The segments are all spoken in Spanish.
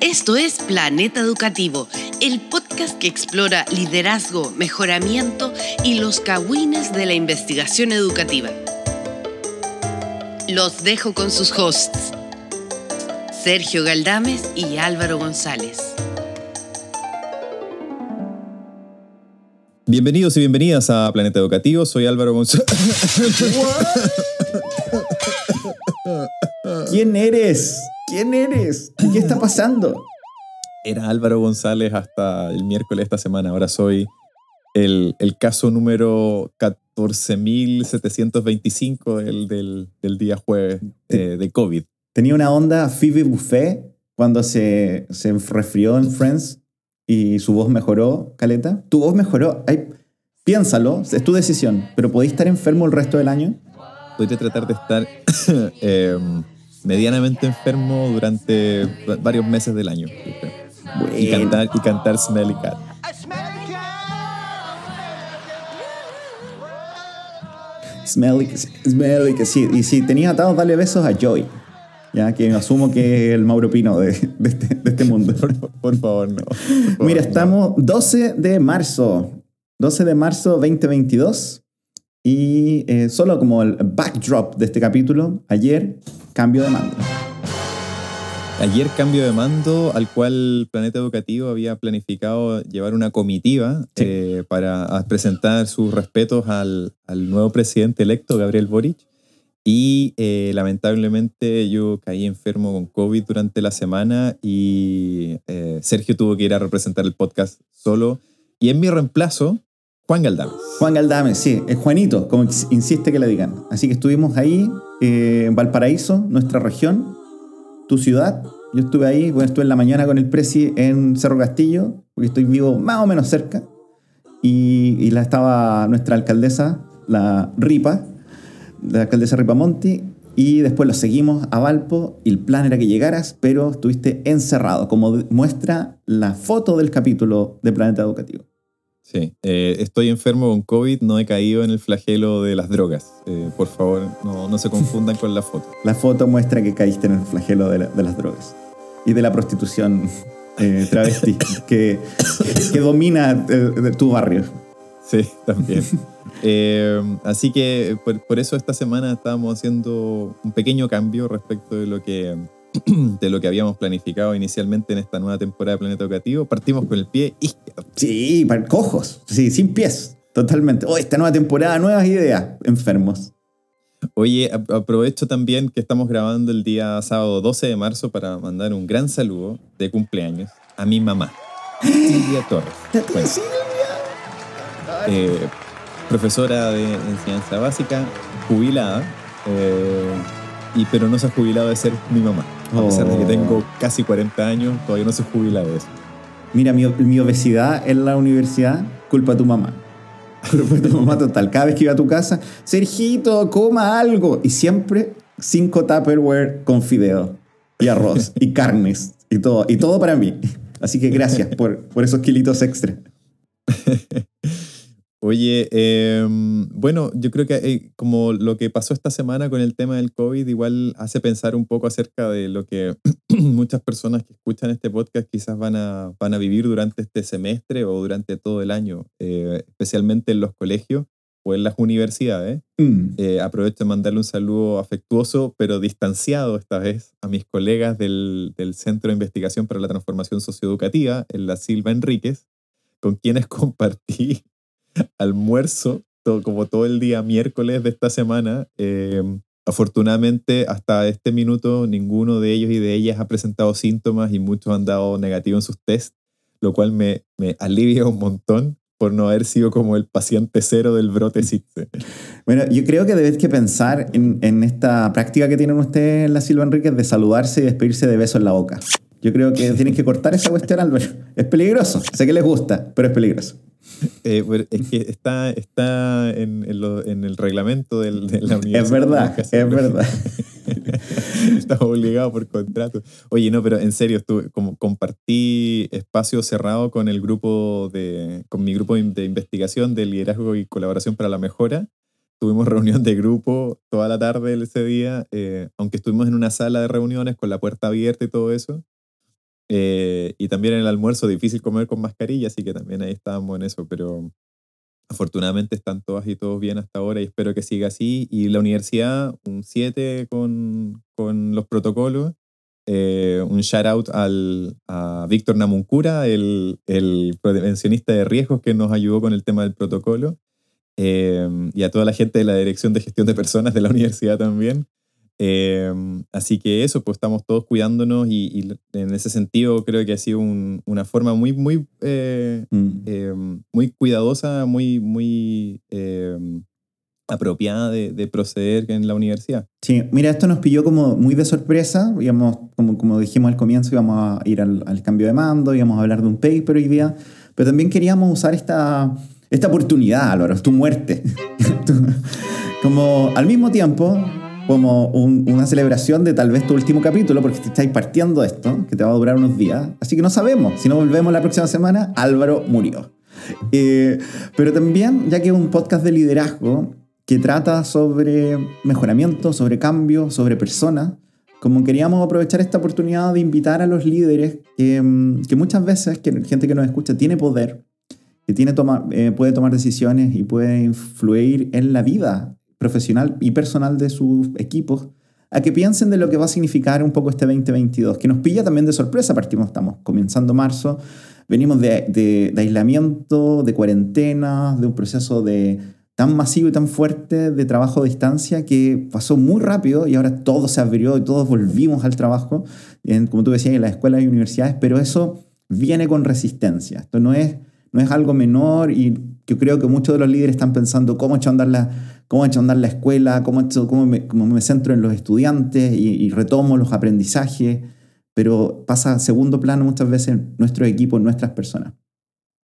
Esto es Planeta Educativo, el podcast que explora liderazgo, mejoramiento y los cagüines de la investigación educativa. Los dejo con sus hosts, Sergio Galdames y Álvaro González. Bienvenidos y bienvenidas a Planeta Educativo, soy Álvaro González. ¿Quién eres? ¿Quién eres? ¿Qué está pasando? Era Álvaro González hasta el miércoles de esta semana. Ahora soy el, el caso número 14.725 del, del, del, día jueves eh, de COVID. Tenía una onda Phoebe Buffet cuando se, se resfrió en Friends y su voz mejoró, Caleta. Tu voz mejoró. Ay, piénsalo, es tu decisión. Pero ¿podéis estar enfermo el resto del año? Podría tratar de estar eh, medianamente enfermo durante varios meses del año. Bueno. Y, cantar, y cantar Smelly Cat. Smelly, smelly, que sí. Y si tenías atados, dale besos a Joy. Ya que asumo que es el Mauro Pino de, de, este, de este, mundo. Por, por favor, no. Por favor, Mira, estamos 12 de marzo. 12 de marzo 2022. Y eh, solo como el backdrop de este capítulo, ayer cambio de mando. Ayer cambio de mando al cual Planeta Educativo había planificado llevar una comitiva sí. eh, para presentar sus respetos al, al, nuevo presidente electo, Gabriel Boric. Y eh, lamentablemente yo caí enfermo con COVID durante la semana y eh, Sergio tuvo que ir a representar el podcast solo. Y en mi reemplazo, Juan Galdames. Juan Galdames, sí, es Juanito, como insiste que le digan. Así que estuvimos ahí, eh, en Valparaíso, nuestra región, tu ciudad. Yo estuve ahí, bueno, estuve en la mañana con el Prezi en Cerro Castillo, porque estoy vivo más o menos cerca. Y, y la estaba nuestra alcaldesa, la Ripa, la alcaldesa Ripamonti, y después lo seguimos a Valpo y el plan era que llegaras, pero estuviste encerrado, como muestra la foto del capítulo de Planeta Educativo. Sí, eh, estoy enfermo con COVID, no he caído en el flagelo de las drogas. Eh, por favor, no, no, se confundan con la foto. La foto muestra que caíste en el flagelo de, la, de las drogas y de la prostitución eh, travesti que, que, domina tu barrio. Sí, también. Eh, así que por, por, eso esta semana estábamos haciendo un pequeño cambio respecto de lo que de lo que habíamos planificado inicialmente en esta nueva temporada de Planeta Educativo. Partimos con el pie izquierdo. Sí, cojos, sí, sin pies, totalmente. Oh, esta nueva temporada, nuevas ideas, enfermos. Oye, aprovecho también que estamos grabando el día sábado 12 de marzo para mandar un gran saludo de cumpleaños a mi mamá, Silvia Torres. Silvia? Eh, profesora de enseñanza básica, jubilada, eh, y, pero no se ha jubilado de ser mi mamá. A pesar de que tengo casi 40 años, todavía no se jubila de eso. Mira, mi, mi obesidad en la universidad, culpa de tu mamá. Culpa de tu mamá total. Cada vez que iba a tu casa, Sergito, coma algo. Y siempre cinco Tupperware con fideo y arroz y carnes y todo. Y todo para mí. Así que gracias por, por esos kilitos extra. Oye, eh, bueno, yo creo que eh, como lo que pasó esta semana con el tema del COVID igual hace pensar un poco acerca de lo que muchas personas que escuchan este podcast quizás van a, van a vivir durante este semestre o durante todo el año, eh, especialmente en los colegios o en las universidades. Mm. aprovecho de mandarle un saludo afectuoso, pero distanciado esta vez a mis colegas del, del Centro de Investigación para la Transformación Socioeducativa, en la Silva Enríquez, con quienes compartí almuerzo todo, como todo el día miércoles de esta semana. Eh, afortunadamente, hasta este minuto, ninguno de ellos y de ellas ha presentado síntomas y muchos han dado negativo en sus test, lo cual me, me alivia un montón por no haber sido como el paciente cero del brote CITSE. Bueno, yo creo que debes que pensar en, en esta práctica que tienen ustedes en la Silva Enríquez de saludarse y despedirse de beso en la boca. Yo creo que tienen que cortar esa cuestión, Álvaro. Es peligroso. Sé que les gusta, pero es peligroso. Eh, es que está, está en, en, lo, en el reglamento del, de la universidad. Es verdad, es verdad. Estamos obligados por contrato. Oye, no, pero en serio, estuve, como compartí espacio cerrado con el grupo de, con mi grupo de investigación de liderazgo y colaboración para la mejora. Tuvimos reunión de grupo toda la tarde ese día, eh, aunque estuvimos en una sala de reuniones con la puerta abierta y todo eso. Eh, y también en el almuerzo difícil comer con mascarilla, así que también ahí estábamos en eso, pero afortunadamente están todas y todos bien hasta ahora y espero que siga así. Y la universidad, un 7 con, con los protocolos. Eh, un shout out al, a Víctor Namuncura, el, el prevencionista de riesgos que nos ayudó con el tema del protocolo. Eh, y a toda la gente de la Dirección de Gestión de Personas de la universidad también. Eh, así que eso, pues estamos todos cuidándonos y, en ese sentido creo que ha sido una forma muy, muy, eh, mm. muy cuidadosa, muy, muy apropiada de, proceder en la universidad. Sí, mira, esto nos pilló como muy de sorpresa, íbamos, como, como dijimos al comienzo, íbamos a ir al, al cambio de mando, íbamos a hablar de un paper hoy día, pero también queríamos usar esta esta oportunidad, Álvaro, tu muerte. como al mismo tiempo, como una celebración de tal vez tu último capítulo, porque te estáis partiendo esto, que te va a durar unos días. Así que no sabemos. Si no volvemos la próxima semana, Álvaro murió. Eh, pero también, ya que es un podcast de liderazgo que trata sobre mejoramiento, sobre cambio, sobre personas, como queríamos aprovechar esta oportunidad de invitar a los líderes que, mm, que muchas veces, que gente que nos escucha, tiene poder que tiene toma, eh, puede tomar decisiones y puede influir en la vida profesional y personal de sus equipos, a que piensen de lo que va a significar un poco este 2022, que nos pilla también de sorpresa, partimos, estamos comenzando marzo, venimos de, de, aislamiento, de cuarentena, de un proceso de tan masivo y tan fuerte de trabajo a distancia que pasó muy rápido y ahora todo se abrió y todos volvimos al trabajo, en, como tú decías, en las escuelas y universidades, pero eso viene con resistencia. Esto no es no es algo menor y yo creo que muchos de los líderes están pensando cómo he hecho andar la, cómo he hecho andar la escuela, cómo, hecho, cómo, me, cómo me centro en los estudiantes y, retomo los aprendizajes, pero pasa a segundo plano muchas veces nuestros equipos, nuestras personas.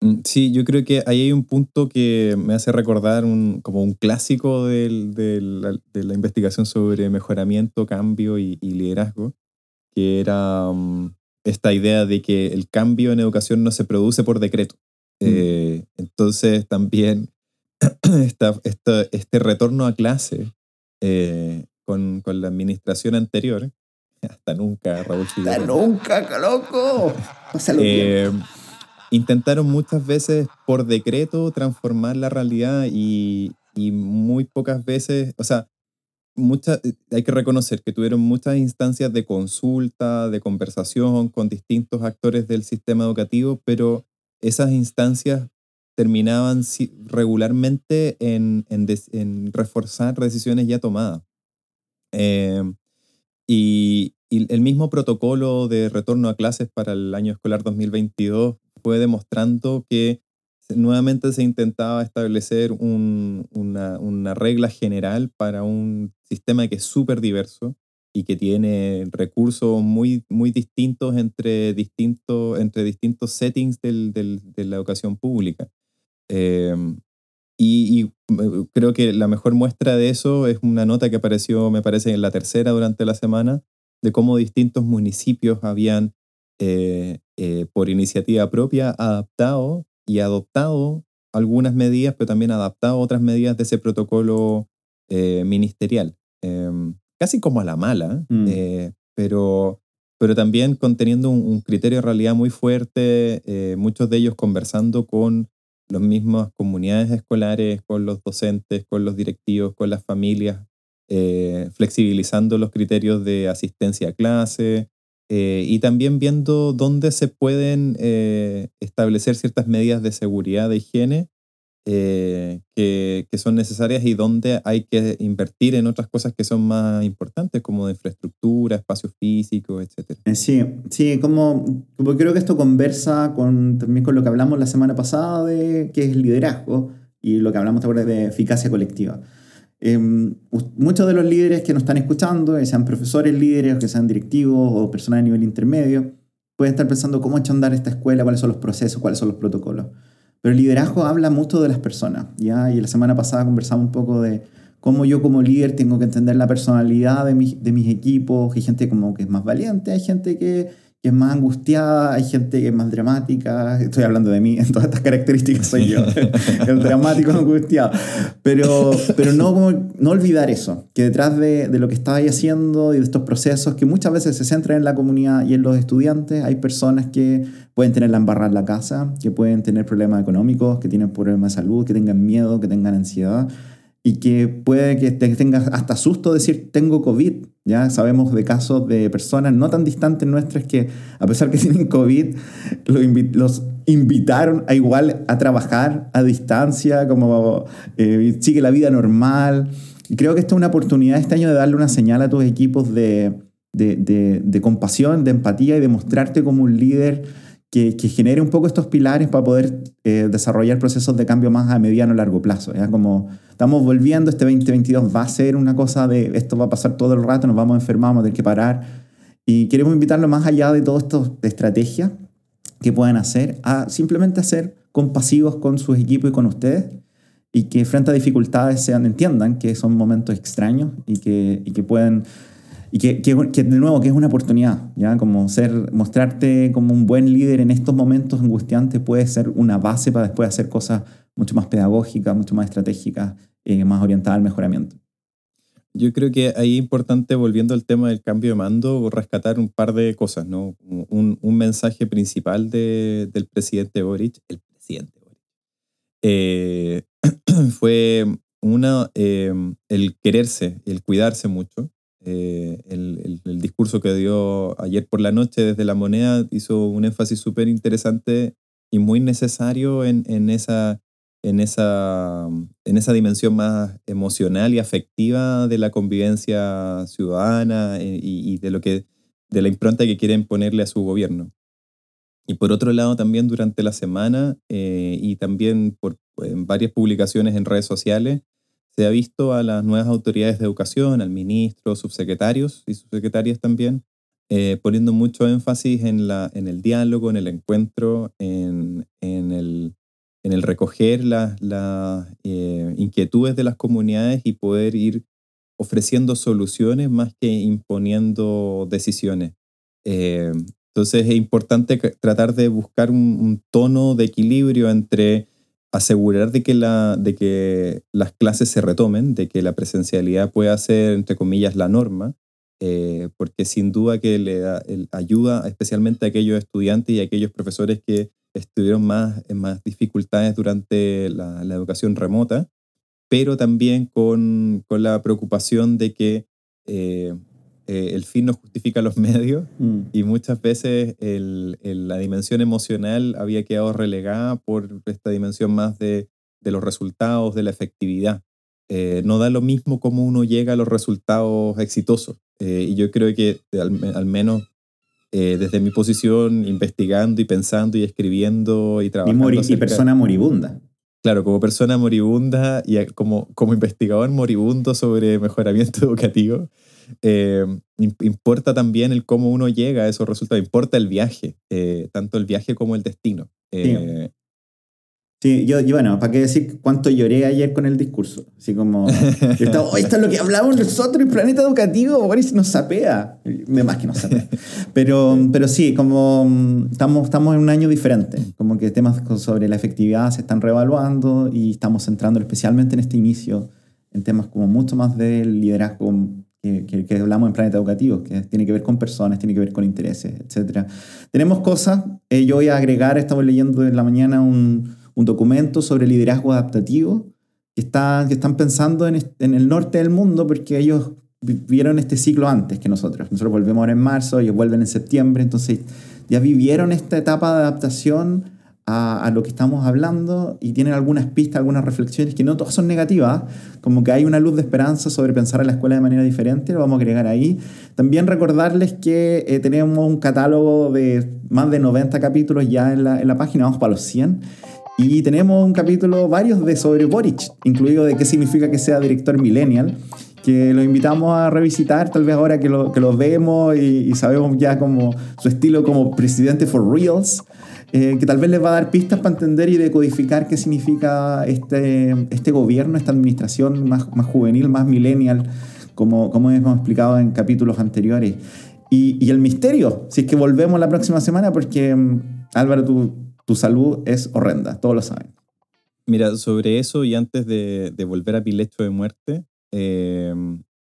Mm, sí, yo creo que ahí hay un punto que me hace recordar un, como un clásico del, del, de la investigación sobre mejoramiento, cambio y, liderazgo, que era um, esta idea de que el cambio en educación no se produce por decreto. Mm. Eh, entonces también esta, este retorno a clase eh, con, con, la administración anterior, hasta nunca, Raúl Hasta nunca, loco. Eh, intentaron muchas veces por decreto transformar la realidad y, y muy pocas veces, o sea, muchas, hay que reconocer que tuvieron muchas instancias de consulta, de conversación con distintos actores del sistema educativo, pero esas instancias terminaban regularmente en, en, reforzar decisiones ya tomadas. Em, y, el mismo protocolo de retorno a clases para el año escolar 2022 fue demostrando que nuevamente se intentaba establecer una, una, regla general para un sistema que es súper diverso y que tiene recursos muy, muy distintos entre, distintos entre distintos settings del, del, de la educación pública. Em, y, eh, creo que la mejor muestra de eso es una nota que apareció, me parece, en la tercera durante la semana, de cómo distintos municipios habían, eh, eh, por iniciativa propia, adaptado y adoptado algunas medidas, pero también adaptado otras medidas de ese protocolo ministerial. Em, casi como a la mala, mm. eh, pero, pero también conteniendo un, criterio de realidad muy fuerte, eh, muchos de ellos conversando con las mismas comunidades escolares, con los docentes, con los directivos, con las familias, eh, flexibilizando los criterios de asistencia a clase y también viendo dónde se pueden establecer ciertas medidas de seguridad, de higiene, eh, que, que, son necesarias y donde hay que invertir en otras cosas que son más importantes, como de infraestructura, espacio físico, etc. Eh, sí, sí, como, como creo que esto conversa con, también con lo que hablamos la semana pasada de qué es liderazgo y lo que hablamos ahora de eficacia colectiva. Em, muchos de los líderes que nos están escuchando, que sean profesores líderes, que sean directivos o personas a nivel intermedio, pueden estar pensando cómo echar andar esta escuela, cuáles son los procesos, cuáles son los protocolos. Pero el liderazgo habla mucho de las personas, ¿ya? Y la semana pasada conversamos un poco de cómo yo como líder tengo que entender la personalidad de, de mis equipos. Hay gente como que es más valiente, hay gente que, es más angustiada, hay gente que es más dramática. Estoy hablando de mí, en todas estas características soy yo, el dramático angustiado. Pero, pero no, no olvidar eso, que detrás de, de lo que estáis haciendo y de estos procesos que muchas veces se centran en la comunidad y en los estudiantes, hay personas que pueden tener la embarrada en la casa, que pueden tener problemas económicos, que tienen problemas de salud, que tengan miedo, que tengan ansiedad y que puede que tengas hasta susto decir tengo COVID. Ya sabemos de casos de personas no tan distantes nuestras que a pesar que tienen COVID, los invitaron a igual a trabajar a distancia, como eh, sigue la vida normal. Creo que esta es una oportunidad este año de darle una señal a tus equipos de, de, de, de compasión, de empatía y de mostrarte como un líder que, que, genere un poco estos pilares para poder eh, desarrollar procesos de cambio más a mediano y largo plazo. ¿ya? Como estamos volviendo, este 2022 va a ser una cosa de esto va a pasar todo el rato, nos vamos a enfermar, vamos a tener que parar. Y queremos invitarlo más allá de todo esto de estrategia que puedan hacer, a simplemente ser compasivos con sus equipos y con ustedes y que frente a dificultades sean, entiendan que son momentos extraños y que, y que pueden y que, que, de nuevo, que es una oportunidad, ¿ya? Como ser, mostrarte como un buen líder en estos momentos angustiantes puede ser una base para después hacer cosas mucho más pedagógicas, mucho más estratégicas, eh, más orientadas al mejoramiento. Yo creo que ahí es importante, volviendo al tema del cambio de mando, rescatar un par de cosas, ¿no? Un, un mensaje principal de, del presidente Boric, el presidente Boric, eh, fue una, eh, el quererse, el cuidarse mucho, eh, el, el, discurso que dio ayer por la noche desde la moneda hizo un énfasis súper interesante y muy necesario en, en, esa, en, esa, en esa dimensión más emocional y afectiva de la convivencia ciudadana eh, y, de, lo que, de la impronta que quieren ponerle a su gobierno. Y por otro lado, también durante la semana eh, y también por, en varias publicaciones en redes sociales, se ha visto a las nuevas autoridades de educación, al ministro, subsecretarios y subsecretarias también, eh, poniendo mucho énfasis en, la, en el diálogo, en el encuentro, en, en, el, en el, recoger las, las eh, inquietudes de las comunidades y poder ir ofreciendo soluciones más que imponiendo decisiones. Eh, entonces es importante tratar de buscar un, un tono de equilibrio entre asegurar de que, la, de que las clases se retomen, de que la presencialidad pueda ser, entre comillas, la norma, eh, porque sin duda que le da, ayuda especialmente a aquellos estudiantes y a aquellos profesores que estuvieron más, en más dificultades durante la, la educación remota, pero también con, con, la preocupación de que eh, eh, el fin no justifica los medios mm. y muchas veces el, el, la dimensión emocional había quedado relegada por esta dimensión más de, de los resultados, de la efectividad. Eh, no da lo mismo cómo uno llega a los resultados exitosos. Eh, y yo creo que al, al menos eh, desde mi posición, investigando y pensando y escribiendo y trabajando. Y, y persona moribunda. Claro, como persona moribunda y como, como investigador moribundo sobre mejoramiento educativo, eh, importa también el cómo uno llega a esos resultados, importa el viaje, eh, tanto el viaje como el destino. Eh, sí. sí yo, y bueno, ¿para qué decir cuánto lloré ayer con el discurso? Así como, estaba, oh, esto es lo que hablamos nosotros, el planeta educativo, Boris nos sapea. De más que nos sapea. Pero, pero sí, como estamos, estamos en un año diferente, como que temas sobre la efectividad se están reevaluando y estamos centrando especialmente en este inicio en temas como mucho más del liderazgo que, hablamos en Planeta Educativo, que tiene que ver con personas, tiene que ver con intereses, etc. Tenemos cosas, eh, yo voy a agregar, estamos leyendo en la mañana un, un documento sobre liderazgo adaptativo, que, está, que están pensando en, en, el norte del mundo porque ellos vivieron este ciclo antes que nosotros. Nosotros volvemos ahora en marzo, ellos vuelven en septiembre, entonces ya vivieron esta etapa de adaptación a, lo que estamos hablando y tienen algunas pistas, algunas reflexiones que no todas son negativas, como que hay una luz de esperanza sobre pensar a la escuela de manera diferente, lo vamos a agregar ahí. También recordarles que eh, tenemos un catálogo de más de 90 capítulos ya en la, en la página, vamos para los 100. Y tenemos un capítulo, varios de sobre Boric, incluido de qué significa que sea director millennial, que lo invitamos a revisitar, tal vez ahora que lo, que lo vemos y, y sabemos ya como su estilo como presidente for reals. Eh, que tal vez les va a dar pistas para entender y decodificar qué significa este, este gobierno, esta administración más, más juvenil, más millennial, como, como hemos explicado en capítulos anteriores. y, el misterio, si es que volvemos la próxima semana, porque mm, Álvaro, tu, tu salud es horrenda, todos lo saben. Mira, sobre eso y antes de, de volver a mi lecho de muerte eh,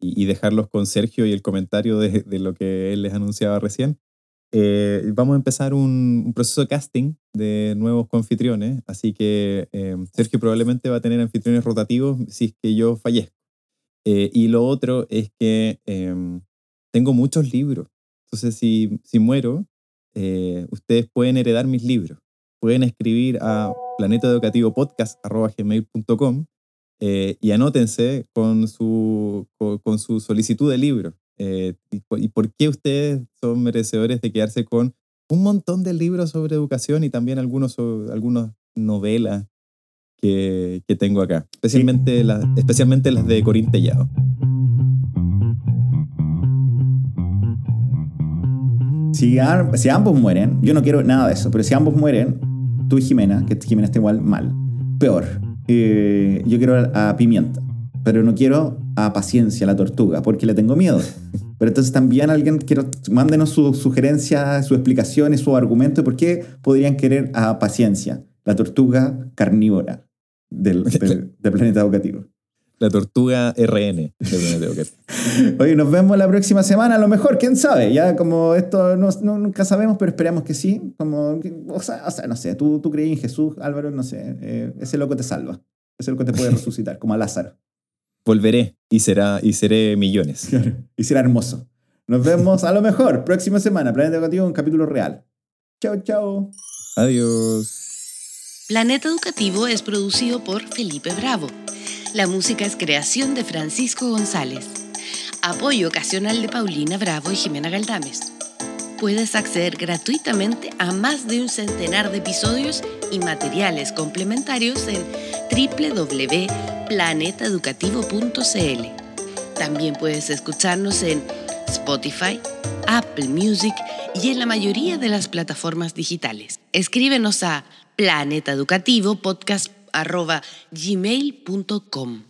y, dejarlos con Sergio y el comentario de, lo que él les anunciaba recién, eh, vamos a empezar un, proceso de casting de nuevos anfitriones, así que eh, Sergio probablemente va a tener anfitriones rotativos si es que yo fallezco. y lo otro es que tengo muchos libros, entonces si, si muero, ustedes pueden heredar mis libros pueden escribir a planetaeducativopodcast.com eh, y anótense con su, con, su solicitud de libro. Eh, y, por qué ustedes son merecedores de quedarse con un montón de libros sobre educación y también algunos algunas novelas que, que, tengo acá, especialmente, las, especialmente las de Corín Tellado. Si, si, ambos mueren, yo no quiero nada de eso, pero si ambos mueren, tú y Jimena, que Jimena está igual mal. Peor, eh, yo quiero a, Pimienta, pero no quiero a Paciencia, la tortuga, porque le tengo miedo. Pero entonces también alguien, quiero, mándenos sus sugerencias, sus explicaciones, su argumento de por qué podrían querer a Paciencia, la tortuga carnívora del, del planeta educativo. La tortuga RN. Oye, nos vemos la próxima semana, a lo mejor, quién sabe. Ya como esto no, nunca sabemos, pero esperamos que sí. Como, o, sea, o sea no sé, tú, tú creí en Jesús, Álvaro, no sé. Eh, ese loco te salva. Ese loco te puede resucitar, como a Lázaro. Volveré y, será, y seré millones. y será hermoso. Nos vemos a lo mejor próxima semana. Planeta Educativo, un capítulo real. Chao, chao. Adiós. Planeta Educativo es producido por Felipe Bravo la música es creación de Francisco González. Apoyo ocasional de Paulina Bravo y Jimena Galdames. Puedes acceder gratuitamente a más de un centenar de episodios y materiales complementarios en www.planetaeducativo.cl. También puedes escucharnos en Spotify, Apple Music y en la mayoría de las plataformas digitales. Escríbenos a planetaeducativopodcast.com arroba gmail.com.